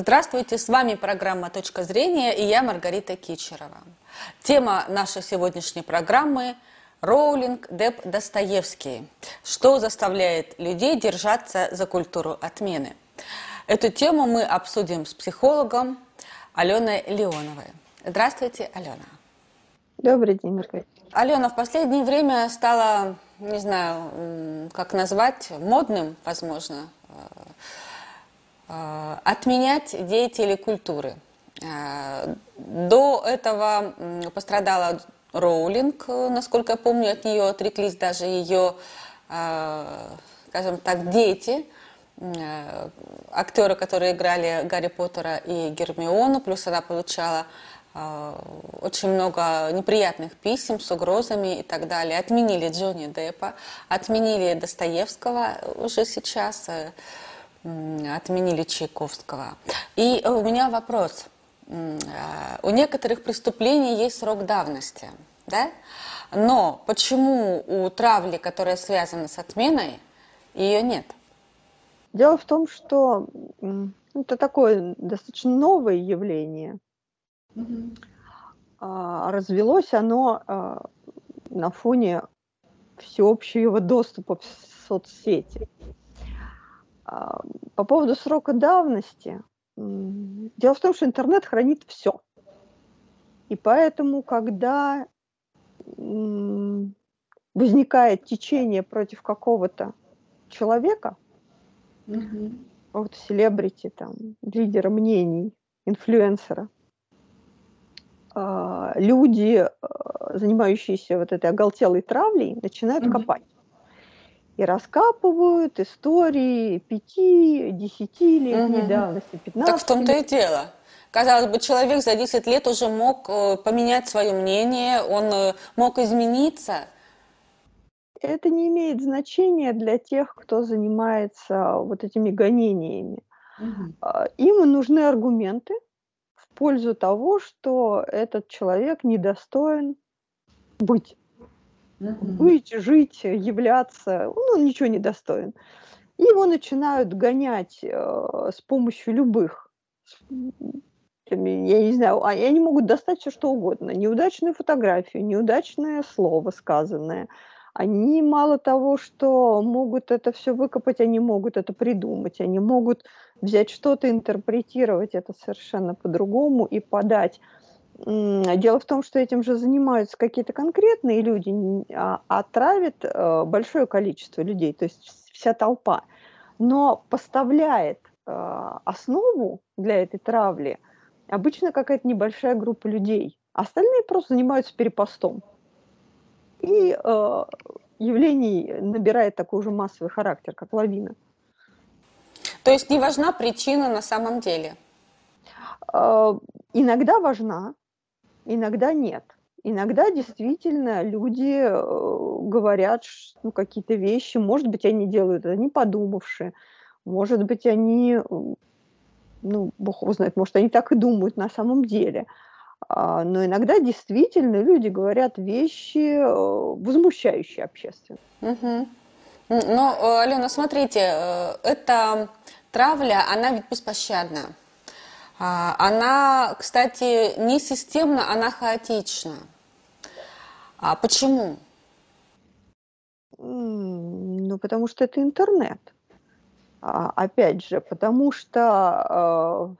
Здравствуйте, с вами программа «Точка зрения» и я Маргарита Кичерова. Тема нашей сегодняшней программы – Роулинг, Деп, Достоевский. Что заставляет людей держаться за культуру отмены? Эту тему мы обсудим с психологом Аленой Леоновой. Здравствуйте, Алена. Добрый день, Маргарита. Алена, в последнее время стало, не знаю, как назвать, модным, возможно, э, отменять деятелей культуры. Э, до этого пострадала Роулинг, насколько я помню, от нее отреклись даже ее, э, скажем так, дети, актеры, которые играли Гарри Поттера и Гермиону, плюс она получала очень много неприятных писем с угрозами и так далее. Отменили Джонни Деппа, отменили Достоевского уже сейчас, э, отменили Чайковского. И у меня вопрос. А, у некоторых преступлений есть срок давности, да? Но почему у травли, которая связана с отменой, ее нет? Дело в том, что это такое достаточно новое явление – а, развелось оно а, на фоне всеобщего доступа в соцсети. А, по поводу срока давности. Дело в том, что интернет хранит все. И поэтому, когда возникает течение против какого-то человека, угу. какого-то селебрити, там, лидера мнений, инфлюенсера, а, люди, а, занимающиеся вот этой оголтелой травлей, начинают mm-hmm. копать. И раскапывают истории пяти, десяти лет mm-hmm. давности, 15 Так в том-то и дело. Казалось бы, человек за 10 лет уже мог э, поменять свое мнение, он э, мог измениться. Это не имеет значения для тех, кто занимается вот этими гонениями. Угу. Им нужны аргументы, пользу того, что этот человек недостоин быть. Быть, жить, являться, он ничего не достоин. И его начинают гонять э, с помощью любых я не знаю, а они могут достать все что угодно. Неудачную фотографию, неудачное слово сказанное. Они мало того, что могут это все выкопать, они могут это придумать, они могут взять что-то, интерпретировать это совершенно по-другому и подать. Дело в том, что этим же занимаются какие-то конкретные люди, а, а травят э, большое количество людей, то есть вся толпа. Но поставляет э, основу для этой травли обычно какая-то небольшая группа людей. Остальные просто занимаются перепостом. И э, явлений набирает такой уже массовый характер, как лавина. То есть не важна причина на самом деле? Иногда важна, иногда нет. Иногда действительно люди э, говорят ну, какие-то вещи, может быть, они делают это не подумавши, может быть, они, ну, бог его знает, может, они так и думают на самом деле. А, но иногда действительно люди говорят вещи, э, возмущающие общественность. Угу. Ну, Алена, смотрите, это травля, она ведь беспощадна. А, она, кстати, не системна, она хаотична. А почему? Ну, потому что это интернет. А, опять же, потому что, а,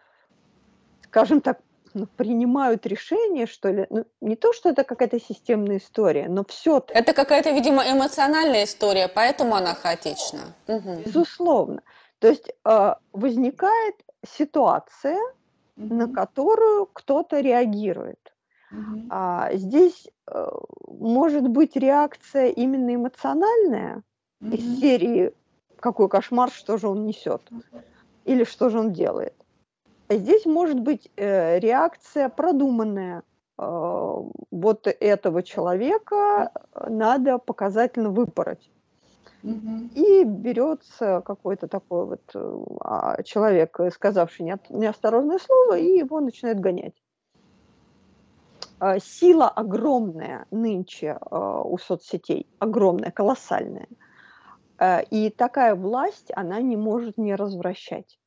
скажем так, ну, принимают решение, что ли. Ну, не то, что это какая-то системная история, но все. Это какая-то, видимо, эмоциональная история, поэтому она хаотична. Угу. Безусловно. То есть э, возникает ситуация, угу. на которую кто-то реагирует. Угу. А, здесь э, может быть реакция именно эмоциональная угу. из серии «Какой кошмар, что же он несет?» или «Что же он делает?». А здесь может быть э, реакция продуманная. Э, вот этого человека надо показательно выпороть. И берется какой-то такой вот э, а, человек, сказавший неосторожное слово, и его начинают гонять. А, сила огромная нынче а, у соцсетей, огромная, колоссальная. И такая власть, она не может не развращать.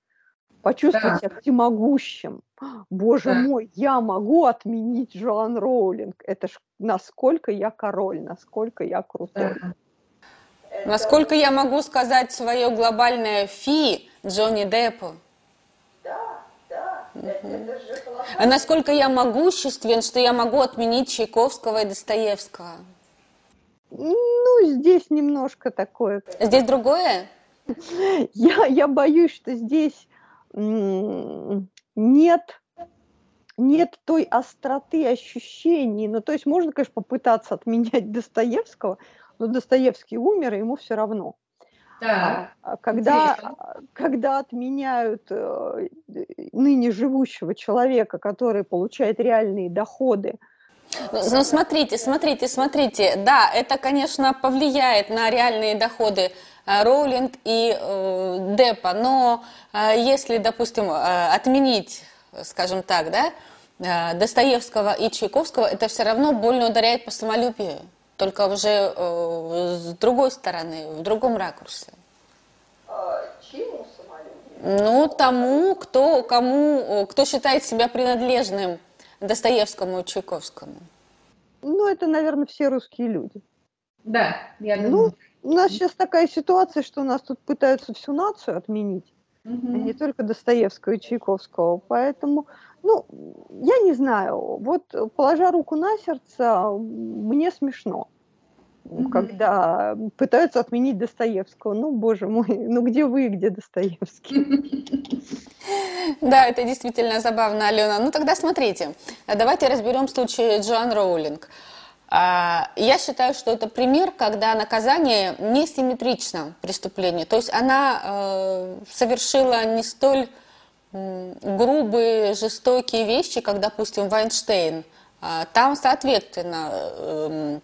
почувствовать да. себя всемогущим. Боже да. мой, я могу отменить Джоан Роулинг. Это ж насколько я король, насколько я крутой. Да. Насколько я могу сказать свое глобальное фи Джонни Деппу? Да, да. Угу. Это, это же а насколько я могуществен, что я могу отменить Чайковского и Достоевского? Ну, здесь немножко такое. Здесь другое? Я, я боюсь, что здесь нет, нет той остроты ощущений. Ну, то есть можно, конечно, попытаться отменять Достоевского, но Достоевский умер, и ему все равно. Да. А, когда, когда отменяют э, ныне живущего человека, который получает реальные доходы, ну, смотрите, смотрите, смотрите. Да, это, конечно, повлияет на реальные доходы э, Роулинг и э, Деппа, но э, если, допустим, э, отменить, скажем так, да, э, Достоевского и Чайковского, это все равно больно ударяет по самолюбию, только уже э, с другой стороны, в другом ракурсе. А чему самолюбию? Ну, тому, кто, кому, кто считает себя принадлежным Достоевскому и Чайковскому? Ну, это, наверное, все русские люди. Да, я ну, думаю. Ну, у нас сейчас такая ситуация, что у нас тут пытаются всю нацию отменить, угу. а не только Достоевского и Чайковского. Поэтому, ну, я не знаю, вот положа руку на сердце, мне смешно угу. когда пытаются отменить Достоевского. Ну, боже мой, ну где вы, где Достоевский? Да, это действительно забавно, Алена. Ну тогда смотрите, давайте разберем случай Джоан Роулинг. А, я считаю, что это пример, когда наказание не симметрично преступлению. То есть она э, совершила не столь грубые, жестокие вещи, как, допустим, Вайнштейн. А, там, соответственно, эм,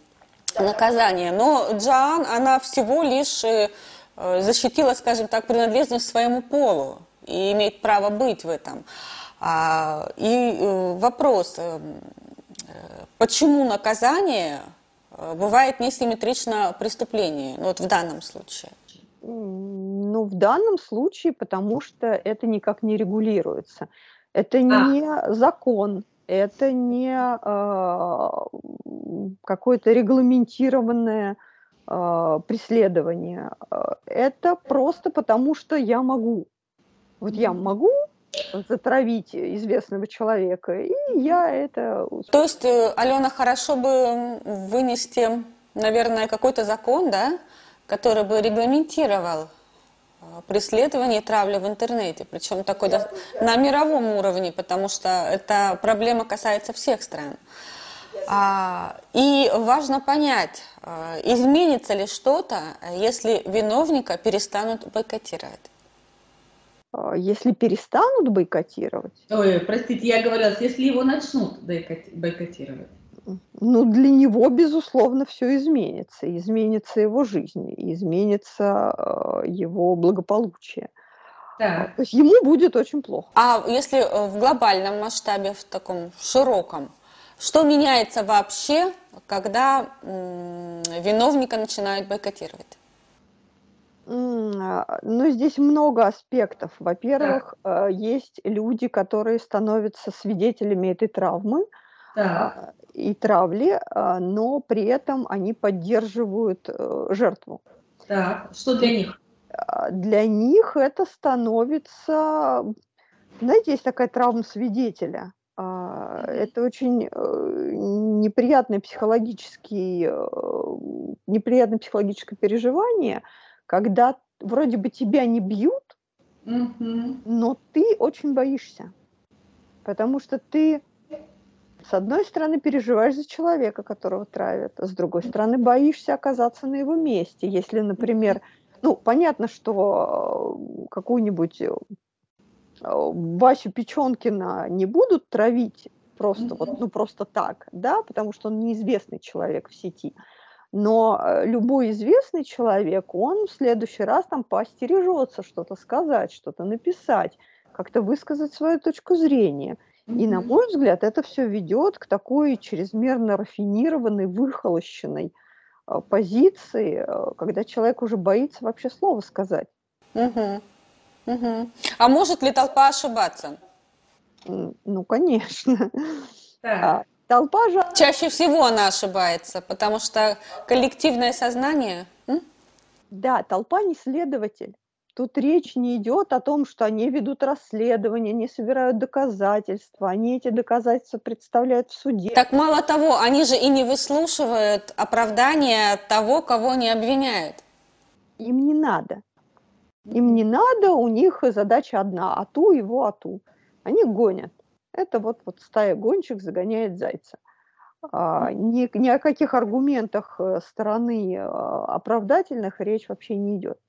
наказание. Но Джоан, она всего лишь э, защитила, скажем так, принадлежность своему полу и имеет право быть в этом. А, и э, вопрос, э, почему наказание бывает несимметрично преступлению, ну, вот в данном случае? Ну, в данном случае, потому что это никак не регулируется. Это а. не закон, это не э, какое-то регламентированное э, преследование. Это просто потому, что я могу. Вот я могу затравить известного человека, и я это... То есть, э, Алена, хорошо бы вынести, наверное, какой-то закон, да, который бы регламентировал Э, преследование и травля в интернете, причем такой да, на мировом уровне, потому что эта проблема касается всех стран. А, и важно понять, э, изменится ли что-то, если виновника перестанут бойкотировать. А, если перестанут бойкотировать? Ой, простите, я говорила, если его начнут бойкотировать. Ну, для него, безусловно, все изменится. Изменится его жизнь, изменится э, его благополучие. Так. То есть ему будет очень плохо. А если э, в глобальном масштабе, в таком широком, что меняется вообще, когда виновника начинают бойкотировать? А, ну, здесь много аспектов. Во-первых, так. Э, есть люди, которые становятся свидетелями этой травмы, так и травли, а, но при этом они поддерживают э, жертву. Так, что для них? А, для них это становится, знаете, есть такая травма свидетеля. А, это очень э, неприятное психологический, э, неприятное психологическое переживание, когда вроде бы тебя не бьют, но ты очень боишься, потому что ты с одной стороны, переживаешь за человека, которого травят, а с другой стороны, боишься оказаться на его месте. Если, например, ну, понятно, что э, какую-нибудь э, Васю Печенкина не будут травить просто вот, ну, просто так, да, потому что он неизвестный человек в сети. Но э, любой известный человек, он в следующий раз там поостережется что-то сказать, что-то написать, как-то высказать свою точку зрения. И, на мой взгляд, это все ведет к такой чрезмерно рафинированной, выхолощенной а, позиции, а, когда человек уже боится вообще слова сказать. Угу. Угу. А может ли толпа ошибаться? Ну, конечно. А, толпа же... Чаще всего она ошибается, потому что коллективное сознание... Да, толпа не следователь. Тут речь не идет о том, что они ведут расследование, они собирают доказательства, они эти доказательства представляют в суде. Так мало того, они же и не выслушивают оправдания того, кого они обвиняют. Им не надо. Им не надо, у них задача одна – ату его ату. Они гонят. Это вот, вот стая гонщик загоняет зайца. А, ни, ни о каких аргументах э, стороны а, оправдательных речь вообще не идет.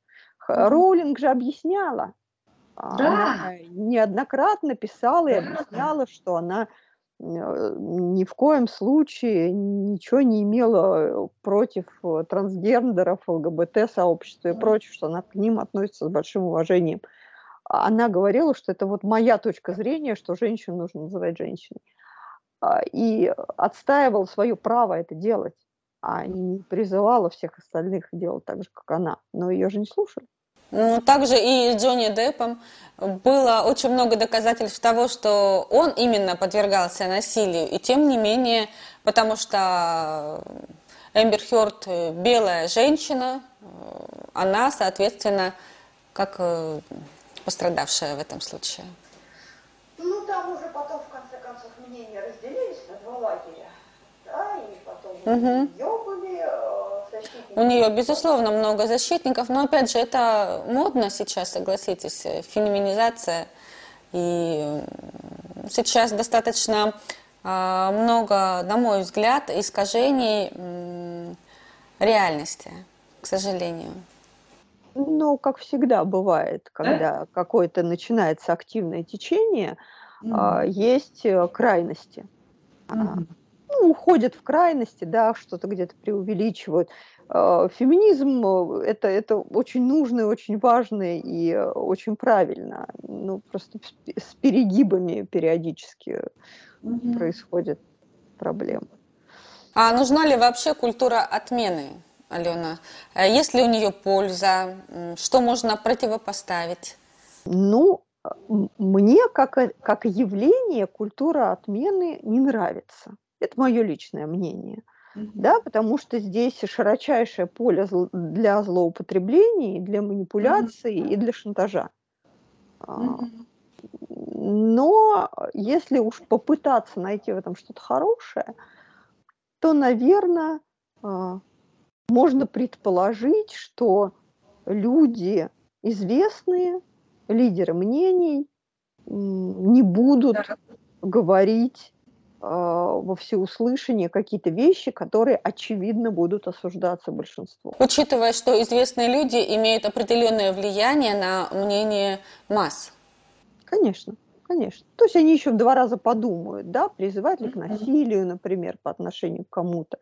Роулинг же объясняла. А, да. Она неоднократно писала и объясняла, что она э, ни в коем случае ничего не имела против э, трансгендеров, ЛГБТ-сообщества и прочее, что она к ним относится с большим уважением. Она говорила, что это вот моя точка зрения, что женщину нужно называть женщиной. А, и отстаивала свое право это делать, а не призывала всех остальных делать так же, как она. Но ее же не слушали. Ну, также и с Джонни Деппом было очень много доказательств того, что он именно подвергался насилию. И тем не менее, потому что Эмбер Хёрд белая женщина, она, соответственно, как э, пострадавшая в этом случае. Ну, там уже потом, в конце концов, мнения разделились на два лагеря. Да, и потом угу. ее у нее, безусловно, много защитников, но, опять же, это модно сейчас, согласитесь, феминизация. И сейчас достаточно а, много, на мой взгляд, искажений реальности, к сожалению. Ну, как всегда бывает, когда да? какое-то начинается активное течение, mm. есть э, крайности. Mm-hmm. Ну, уходят в крайности, да, что-то где-то преувеличивают. А, феминизм э, это, это очень нужно, очень важно и э, очень правильно. Ну, просто с перегибами периодически угу. происходят проблемы. А нужна ли вообще культура отмены, Алена? Э, есть ли у нее польза? Что можно противопоставить? Ну, мне как, как явление культура отмены не нравится. Это мое личное мнение. Да, потому что здесь широчайшее поле для злоупотреблений, для манипуляций и для шантажа. А, но если уж попытаться найти в этом что-то хорошее, то, наверное, а, можно предположить, что люди известные, лидеры мнений, не будут говорить во всеуслышание какие-то вещи, которые, очевидно, будут осуждаться большинством. Учитывая, что известные люди имеют определенное влияние на мнение масс. Конечно, конечно. То есть они еще в два раза подумают, да, призывать ли к насилию, например, по отношению к кому-то,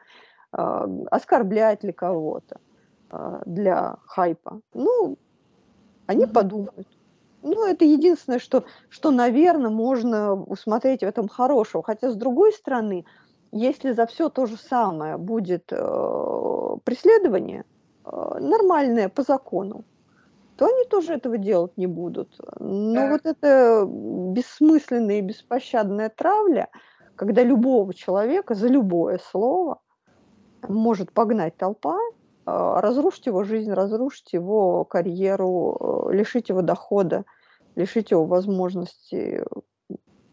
а, оскорблять ли кого-то а, для хайпа. Ну, они подумают. Ну, это единственное, что, что, наверное, можно усмотреть в этом хорошего. Хотя, с другой стороны, если за все то же самое будет э, преследование, э, нормальное по закону, то они тоже этого делать не будут. Но да. вот это бессмысленная и беспощадная травля, когда любого человека за любое слово может погнать толпа, э, разрушить его жизнь, разрушить его карьеру, э, лишить его дохода – лишить его возможности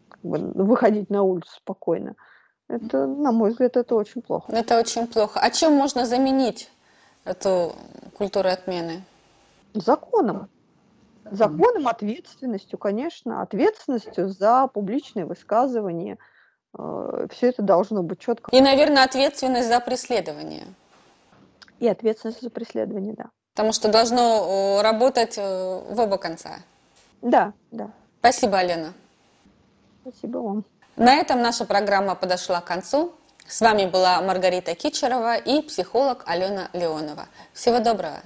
как бы, выходить на улицу спокойно. Это, на мой взгляд, это очень плохо. Это очень плохо. А чем можно заменить эту культуру отмены? Законом. Законом, ответственностью, конечно, ответственностью за публичные высказывания. Э, Все это должно быть четко. И, наверное, ответственность за преследование. И ответственность за преследование, да. Потому что должно э, работать э, в оба конца. Да, да. Спасибо, Алена. Спасибо вам. На этом наша программа подошла к концу. С вами была Маргарита Кичерова и психолог Алена Леонова. Всего доброго.